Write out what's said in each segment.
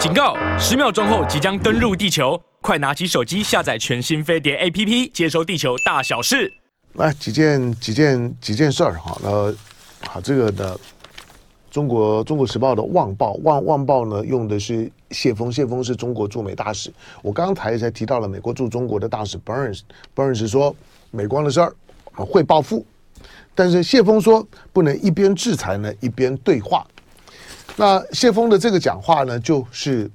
警告！十秒钟后即将登陆地球，快拿起手机下载全新飞碟 APP，接收地球大小事。来几件几件几件事儿哈，呃，好，这个的中国中国时报的旺报旺旺报呢，用的是谢峰，谢峰是中国驻美大使。我刚才才提到了美国驻中国的大使 Burns，Burns 说美光的事儿会报复，但是谢峰说不能一边制裁呢一边对话。那谢锋的这个讲话呢，就是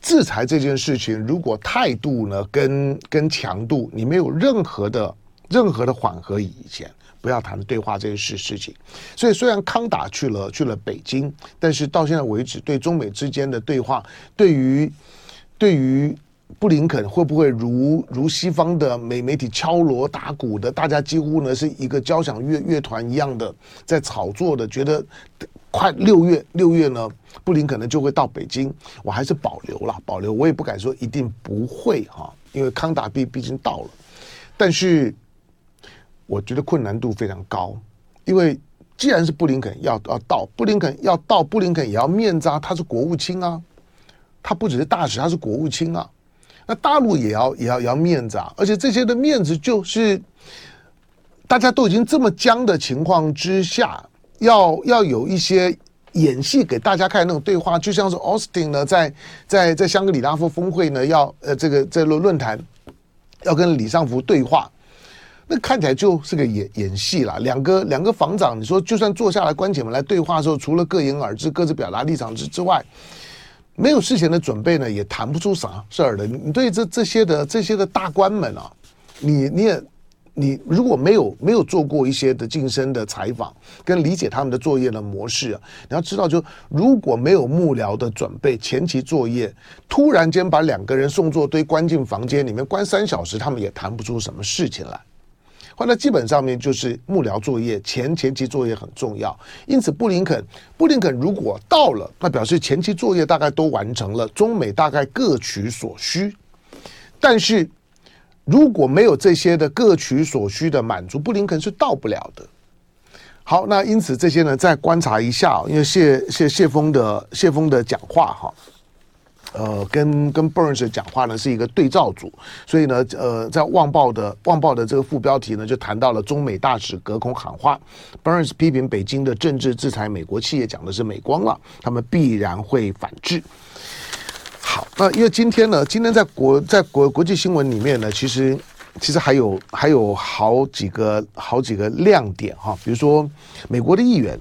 制裁这件事情，如果态度呢跟跟强度，你没有任何的任何的缓和以前，不要谈对话这件事事情。所以虽然康达去了去了北京，但是到现在为止，对中美之间的对话，对于对于布林肯会不会如如西方的美媒体敲锣打鼓的，大家几乎呢是一个交响乐乐团一样的在炒作的，觉得。快六月，六月呢，布林肯呢就会到北京，我还是保留了，保留，我也不敢说一定不会哈，因为康达毕毕竟到了，但是我觉得困难度非常高，因为既然是布林肯要要到，布林肯要到，布林肯也要面子啊，他是国务卿啊，他不只是大使，他是国务卿啊，那大陆也要也要也要面子啊，而且这些的面子就是大家都已经这么僵的情况之下。要要有一些演戏给大家看那种对话，就像是奥斯汀呢，在在在香格里拉峰峰会呢，要呃这个在论论坛要跟李尚福对话，那看起来就是个演演戏啦。两个两个防长，你说就算坐下来关起门来对话的时候，除了各言而志、各自表达立场之之外，没有事前的准备呢，也谈不出啥事儿的。你对这这些的这些的大官们啊，你你也。你如果没有没有做过一些的近身的采访，跟理解他们的作业的模式啊，你要知道，就如果没有幕僚的准备，前期作业，突然间把两个人送作堆关进房间里面关三小时，他们也谈不出什么事情来。后来基本上面就是幕僚作业前前期作业很重要，因此布林肯布林肯如果到了，那表示前期作业大概都完成了，中美大概各取所需，但是。如果没有这些的各取所需的满足，布林肯是到不了的。好，那因此这些呢，再观察一下，因为谢谢谢峰的谢峰的讲话哈，呃，跟跟 Burns 讲话呢是一个对照组，所以呢，呃，在《旺报》的《旺报》的这个副标题呢，就谈到了中美大使隔空喊话，Burns 批评北京的政治制裁美国企业，讲的是美光了，他们必然会反制。好，那因为今天呢，今天在国在国国际新闻里面呢，其实其实还有还有好几个好几个亮点哈，比如说美国的议员，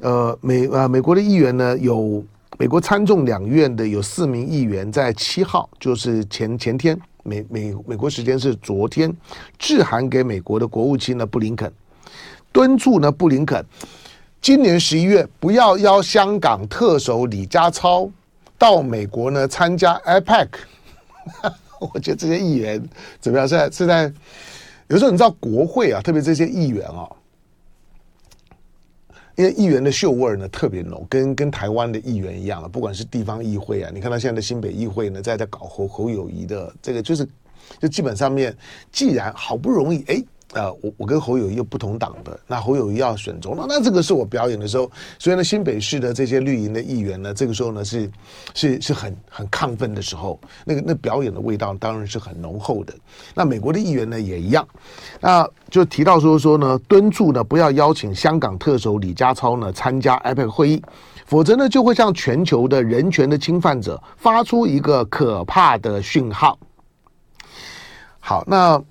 呃美呃美国的议员呢，有美国参众两院的有四名议员在七号，就是前前天美美美国时间是昨天，致函给美国的国务卿呢布林肯，敦促呢布林肯今年十一月不要邀香港特首李家超。到美国呢参加 APEC，我觉得这些议员怎么样？是在是在有时候你知道国会啊，特别这些议员啊，因为议员的嗅味呢特别浓，跟跟台湾的议员一样了。不管是地方议会啊，你看到现在的新北议会呢，在在搞侯侯友谊的这个，就是就基本上面，既然好不容易哎。呃，我我跟侯友谊又不同党的，那侯友谊要选总统，那这个是我表演的时候，所以呢，新北市的这些绿营的议员呢，这个时候呢是是是很很亢奋的时候，那个那表演的味道当然是很浓厚的。那美国的议员呢也一样，那就提到说说呢，敦促呢不要邀请香港特首李家超呢参加 APEC 会议，否则呢就会向全球的人权的侵犯者发出一个可怕的讯号。好，那。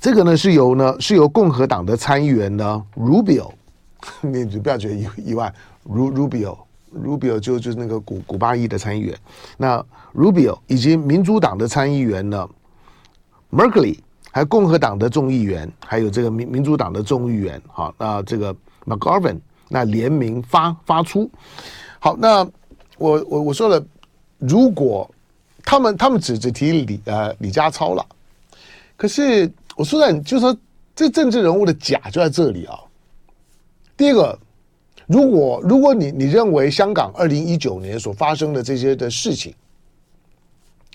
这个呢是由呢是由共和党的参议员呢 Rubio，你你不要觉得意意外，Rubio Rubio 就就是那个古古巴裔的参议员，那 Rubio 以及民主党的参议员呢 Merkley，还有共和党的众议员，还有这个民民主党的众议员，好，那这个 McGovern 那联名发发出，好，那我我我说了，如果他们他们只只提李呃李家超了，可是。我说在，就是说，这政治人物的假就在这里啊。第一个，如果如果你你认为香港二零一九年所发生的这些的事情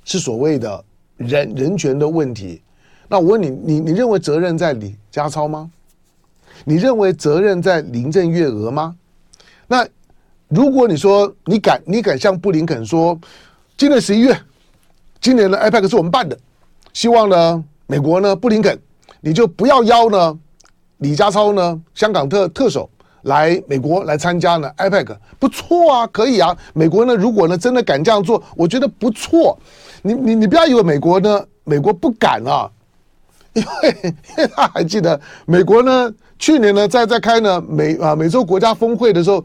是所谓的人人权的问题，那我问你，你你认为责任在李家超吗？你认为责任在林郑月娥吗？那如果你说你敢，你敢向布林肯说，今年十一月，今年的 APEC 是我们办的，希望呢，美国呢，布林肯，你就不要邀呢，李家超呢，香港特特首来美国来参加呢 APEC，不错啊，可以啊。美国呢，如果呢真的敢这样做，我觉得不错。你你你不要以为美国呢，美国不敢啊，因为 因为他还记得美国呢，去年呢在在开呢美啊美洲国家峰会的时候。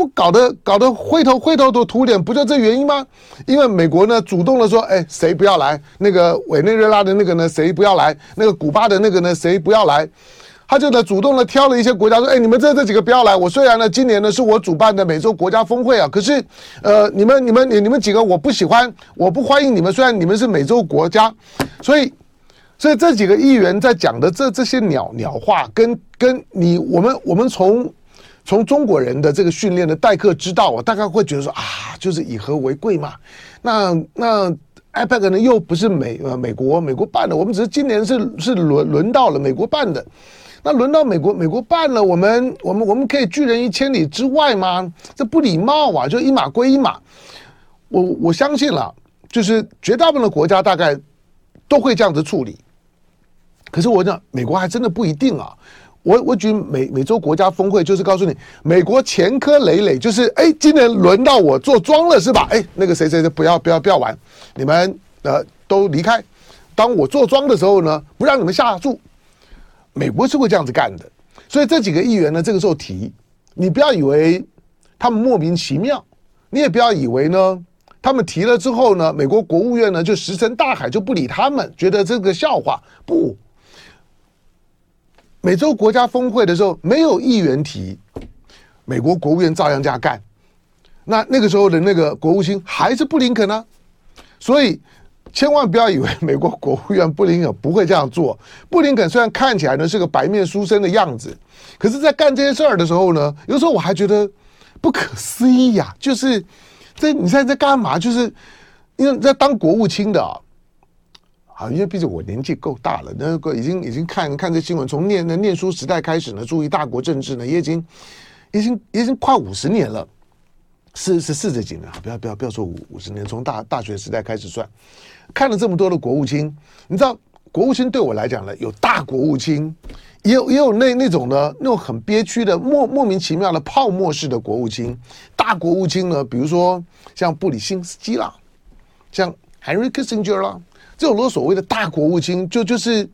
不搞得搞得灰头灰头土脸，不就这原因吗？因为美国呢主动的说，哎，谁不要来？那个委内瑞拉的那个呢，谁不要来？那个古巴的那个呢，谁不要来？他就呢主动的挑了一些国家说，哎，你们这这几个不要来。我虽然呢今年呢是我主办的美洲国家峰会啊，可是呃你们你们你你们几个我不喜欢，我不欢迎你们。虽然你们是美洲国家，所以所以这几个议员在讲的这这些鸟鸟话，跟跟你我们我们从。从中国人的这个训练的待客之道，我大概会觉得说啊，就是以和为贵嘛。那那 APEC 呢，又不是美呃美国美国办的，我们只是今年是是轮轮到了美国办的。那轮到美国美国办了，我们我们我们可以拒人于千里之外吗？这不礼貌啊！就一码归一码。我我相信了，就是绝大部分的国家大概都会这样子处理。可是我讲美国还真的不一定啊。我我举美美洲国家峰会，就是告诉你，美国前科累累，就是哎，今年轮到我坐庄了是吧？哎，那个谁谁谁不要不要不要玩，你们呃都离开。当我坐庄的时候呢，不让你们下注。美国是会这样子干的，所以这几个议员呢，这个时候提，你不要以为他们莫名其妙，你也不要以为呢，他们提了之后呢，美国国务院呢就石沉大海就不理他们，觉得这个笑话不。美洲国家峰会的时候，没有议员提，美国国务院照样这样干。那那个时候的那个国务卿还是布林肯呢，所以千万不要以为美国国务院布林肯不会这样做。布林肯虽然看起来呢是个白面书生的样子，可是，在干这些事儿的时候呢，有时候我还觉得不可思议呀。就是这你现在在干嘛？就是因为在当国务卿的啊。啊，因为毕竟我年纪够大了，那个已经已经看看这新闻，从念念书时代开始呢，注意大国政治呢，也已经已经已经快五十年了，四十四十几年啊，不要不要不要说五五十年，从大大学时代开始算，看了这么多的国务卿，你知道国务卿对我来讲呢，有大国务卿，也有也有那那种呢，那种很憋屈的莫莫名其妙的泡沫式的国务卿，大国务卿呢，比如说像布里辛斯基啦，像 Henry Kissinger 啦。这种所谓的大国务卿，就就是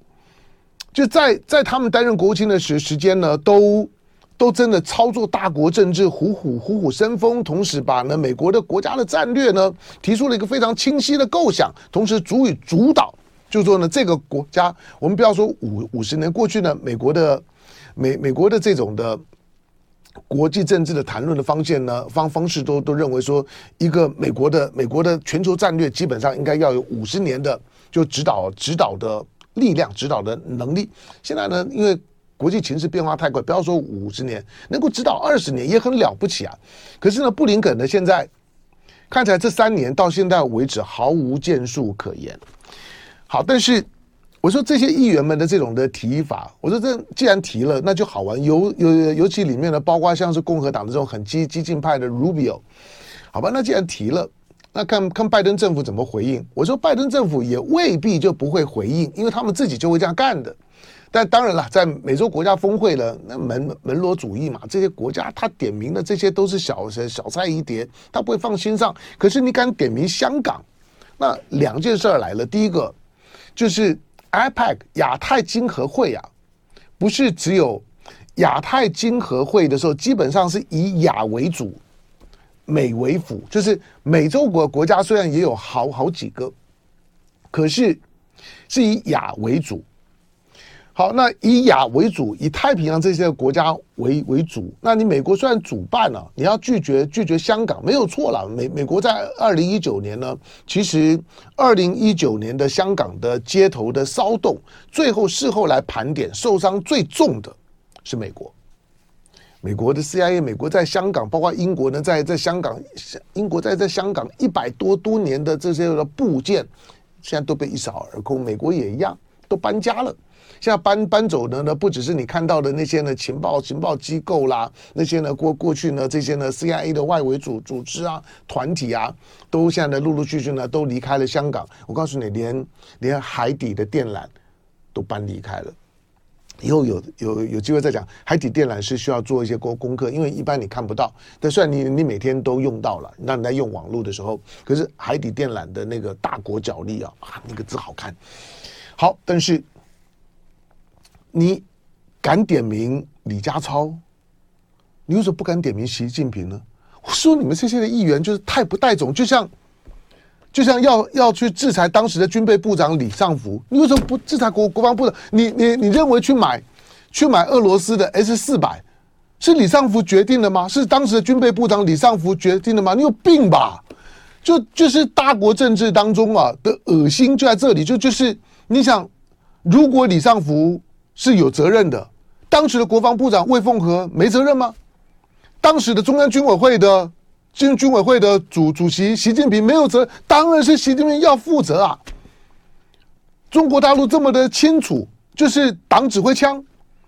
就在在他们担任国务卿的时时间呢，都都真的操作大国政治，虎虎虎虎生风，同时把呢美国的国家的战略呢提出了一个非常清晰的构想，同时足以主导，就是说呢这个国家，我们不要说五五十年过去呢，美国的美美国的这种的。国际政治的谈论的方向呢，方方式都都认为说，一个美国的美国的全球战略基本上应该要有五十年的就指导指导的力量、指导的能力。现在呢，因为国际情势变化太快，不要说五十年，能够指导二十年也很了不起啊。可是呢，布林肯呢，现在看起来这三年到现在为止毫无建树可言。好，但是。我说这些议员们的这种的提法，我说这既然提了，那就好玩。尤尤尤其里面呢，包括像是共和党的这种很激激进派的 Rubio，好吧，那既然提了，那看看拜登政府怎么回应。我说拜登政府也未必就不会回应，因为他们自己就会这样干的。但当然了，在美洲国家峰会了，那门门罗主义嘛，这些国家他点名的这些都是小小菜一碟，他不会放心上。可是你敢点名香港，那两件事儿来了，第一个就是。APEC 亚太经合会啊，不是只有亚太经合会的时候，基本上是以亚为主，美为辅。就是美洲国国家虽然也有好好几个，可是是以亚为主。好，那以亚为主，以太平洋这些国家为为主。那你美国虽然主办了，你要拒绝拒绝香港没有错了。美美国在二零一九年呢，其实二零一九年的香港的街头的骚动，最后事后来盘点，受伤最重的是美国。美国的 CIA，美国在香港，包括英国呢，在在香港，英国在在香港一百多多年的这些的部件，现在都被一扫而空。美国也一样。都搬家了。现在搬搬走的呢，不只是你看到的那些呢情报情报机构啦，那些呢过过去呢这些呢 CIA 的外围组组织啊团体啊，都现在呢陆陆续续呢都离开了香港。我告诉你，连连海底的电缆都搬离开了。以后有有有机会再讲，海底电缆是需要做一些功功课，因为一般你看不到。但虽然你你每天都用到了，那你在用网络的时候，可是海底电缆的那个大国角力啊啊，那个字好看。好，但是。你敢点名李家超？你为什么不敢点名习近平呢？我说你们这些的议员就是太不带种，就像就像要要去制裁当时的军备部长李尚福，你为什么不制裁国国防部长？你你你认为去买去买俄罗斯的 S 四百是李尚福决定的吗？是当时的军备部长李尚福决定的吗？你有病吧？就就是大国政治当中啊的恶心就在这里，就就是你想，如果李尚福。是有责任的。当时的国防部长魏凤和没责任吗？当时的中央军委会的军军委会的主主席习近平没有责，当然是习近平要负责啊。中国大陆这么的清楚，就是党指挥枪，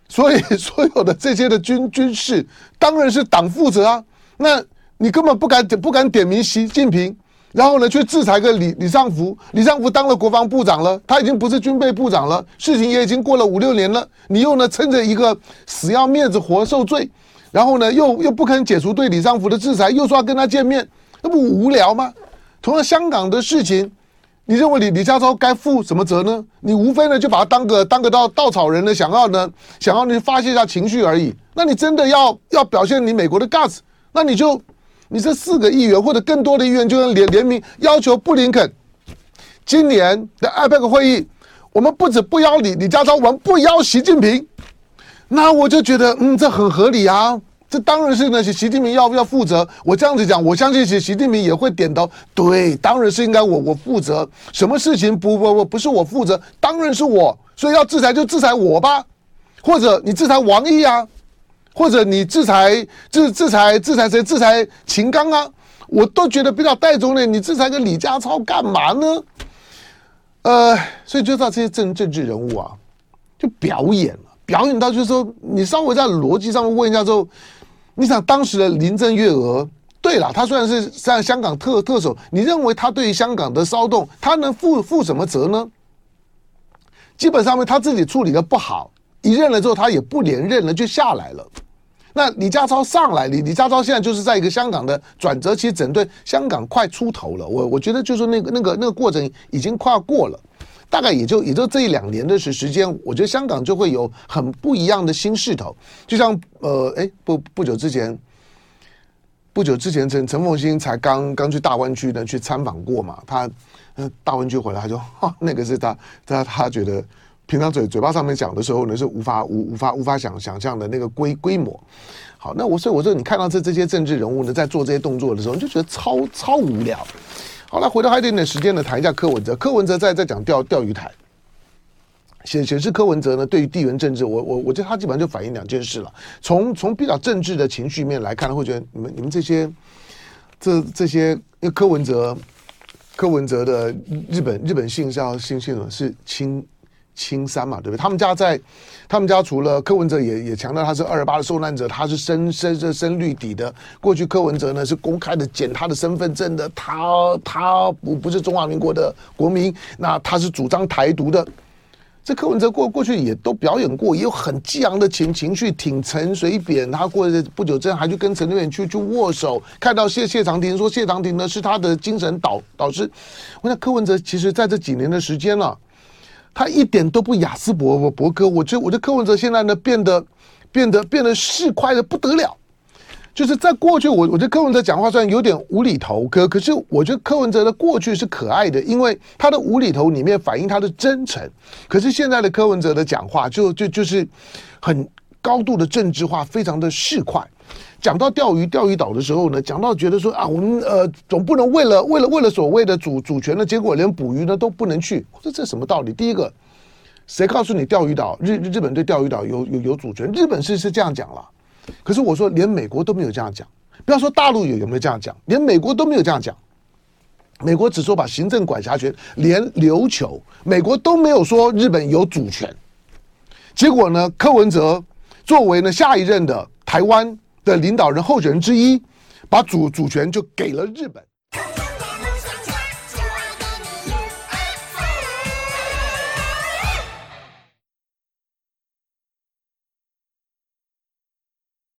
所以 所有的这些的军军事当然是党负责啊。那你根本不敢不敢点名习近平。然后呢，去制裁个李李尚福，李尚福当了国防部长了，他已经不是军备部长了，事情也已经过了五六年了。你又呢，趁着一个死要面子活受罪，然后呢，又又不肯解除对李尚福的制裁，又说要跟他见面，那不无聊吗？同样，香港的事情，你认为李李家超该负什么责呢？你无非呢就把他当个当个稻稻草人呢，想要呢想要你发泄一下情绪而已。那你真的要要表现你美国的 guts，那你就。你这四个议员或者更多的议员就能联联名要求布林肯今年的 APEC 会议，我们不止不邀李李家超，我们不邀习近平。那我就觉得，嗯，这很合理啊。这当然是那些习近平要不要负责。我这样子讲，我相信习习近平也会点头。对，当然是应该我我负责。什么事情不不不不是我负责，当然是我。所以要制裁就制裁我吧，或者你制裁王毅啊。或者你制裁制制裁制裁谁？制裁秦刚啊，我都觉得比较带种呢。你制裁个李家超干嘛呢？呃，所以就知道这些政政治人物啊，就表演，表演到就是说，你稍微在逻辑上面问一下之后，你想当时的林郑月娥，对了，他虽然是在香港特特首，你认为他对于香港的骚动，他能负负什么责呢？基本上面他自己处理的不好，一任了之后，他也不连任了，就下来了。那李家超上来，李李家超现在就是在一个香港的转折期，整顿香港快出头了。我我觉得就是那个那个那个过程已经快要过了，大概也就也就这一两年的时时间，我觉得香港就会有很不一样的新势头。就像呃，哎，不不久之前，不久之前陈陈凤新才刚刚去大湾区呢去参访过嘛，他呃大湾区回来他就哈那个是他他他觉得。平常嘴嘴巴上面讲的时候呢，是无法无无法无法想想象的那个规规模。好，那我所以我说，你看到这这些政治人物呢，在做这些动作的时候，你就觉得超超无聊。好了，回到还有一点点时间呢，谈一下柯文哲。柯文哲在在讲钓钓鱼台，显显示柯文哲呢，对于地缘政治，我我我觉得他基本上就反映两件事了。从从比较政治的情绪面来看，会觉得你们你们这些这这些，因为柯文哲柯文哲的日本日本姓是要姓姓是亲。青山嘛，对不对？他们家在，他们家除了柯文哲也也强调他是二二八的受难者，他是深深深深绿底的。过去柯文哲呢是公开的捡他的身份证的，他他不不是中华民国的国民，那他是主张台独的。这柯文哲过过去也都表演过，也有很激昂的情情绪，挺陈水扁。他过不久之前还去跟陈水扁去去握手，看到谢谢长廷说谢长廷呢是他的精神导导师。我想柯文哲其实在这几年的时间了、他一点都不雅斯伯伯伯哥，我觉得我觉得柯文哲现在呢变得变得变得市侩的不得了，就是在过去我我觉得柯文哲讲话虽然有点无厘头，可可是我觉得柯文哲的过去是可爱的，因为他的无厘头里面反映他的真诚，可是现在的柯文哲的讲话就就就是很高度的政治化，非常的市侩。讲到钓鱼钓鱼岛的时候呢，讲到觉得说啊，我们呃总不能为了为了为了所谓的主主权的结果，连捕鱼呢都不能去。我说这什么道理？第一个，谁告诉你钓鱼岛日日本对钓鱼岛有有有主权？日本是是这样讲了，可是我说连美国都没有这样讲，不要说大陆有有没有这样讲，连美国都没有这样讲。美国只说把行政管辖权，连琉球，美国都没有说日本有主权。结果呢，柯文哲作为呢下一任的台湾的领导人候选人之一，把主主权就给了日本。